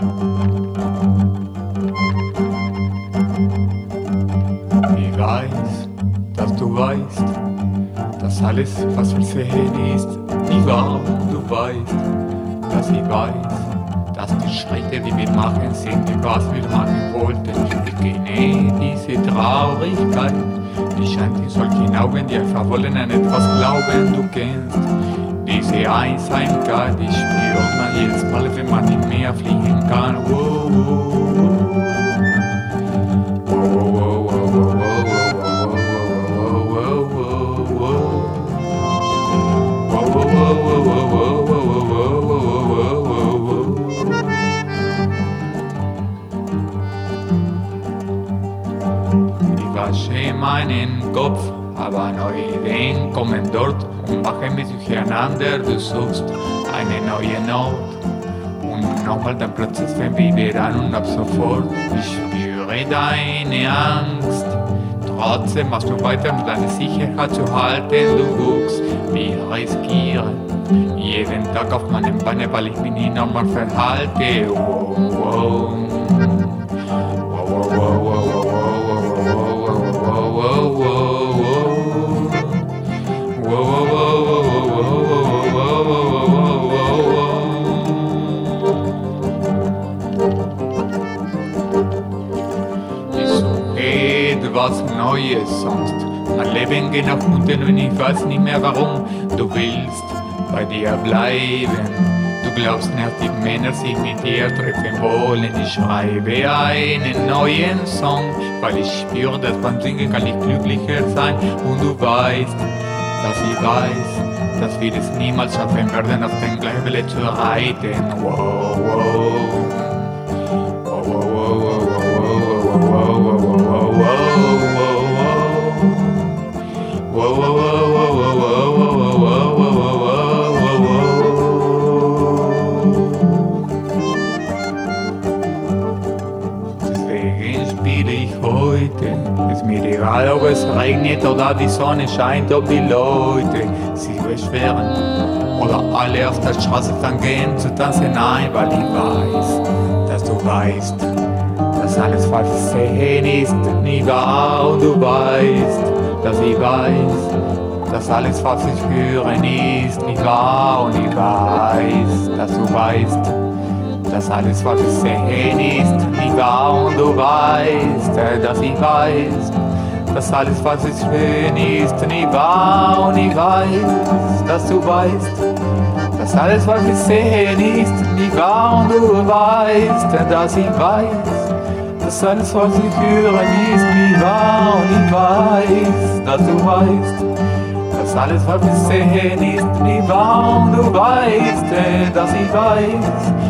Ich weiß, dass du weißt, dass alles, was wir sehen, ist nie wahr. Du weißt, dass ich weiß, dass die Schritte, die wir machen, sind, die was wir machen wollten. Ich kenne diese Traurigkeit, die scheint in solchen Augen, die einfach wollen an etwas glauben, du kennst. Diese Einsamkeit, die spürt man jedes Mal, wenn man nicht mehr fliegen kann. Wow, wow, Wasche meinen Kopf, aber neue Ideen kommen dort und machen mich durcheinander. Du suchst eine neue Not und nochmal der Prozess fängt wieder an und ab sofort ich spüre deine Angst. Trotzdem machst du weiter, um deine Sicherheit zu halten. Du guckst, wir riskieren jeden Tag auf meinem Beine, weil ich mich nicht normal verhalte. Wow, wow. Wow, etwas Neues, sonst mein Leben geht nach unten und ich weiß nicht mehr warum. Du willst bei dir bleiben. Du glaubst nicht, die Männer sich mit dir treffen wollen. Ich schreibe einen neuen Song, weil ich spüre, dass beim Singen kann ich glücklicher sein. Und du weißt, dass ich weiß, dass wir es niemals schaffen werden, auf den gleichen Welle zu reiten. Wow. Wow, heute. Ist mir egal, ob es regnet oder die Sonne scheint, ob die Leute sich beschweren oder alle auf der Straße dann gehen zu tanzen. Nein, weil ich weiß, dass du weißt, dass alles, sehen, ist nie wahr. Und du weißt, dass ich weiß, dass alles, was ich hören, ist nicht wahr. Und ich weiß, dass du weißt, dass alles, was ich sehen, ist nie wahr. Und du weißt, äh, dass ich weiß, dass alles, was ich schön ist, nie wahr. Und ich weiß, dass du weißt, dass alles, was ich sehen, ist nie wahr. Und du weißt, äh, dass ich weiß, dass alles, was ich höre, ist nie wahr. Und ich weiß, dass du weißt, dass alles, was ich sehen, ist nie wahr. Du weißt, äh, dass ich weiß,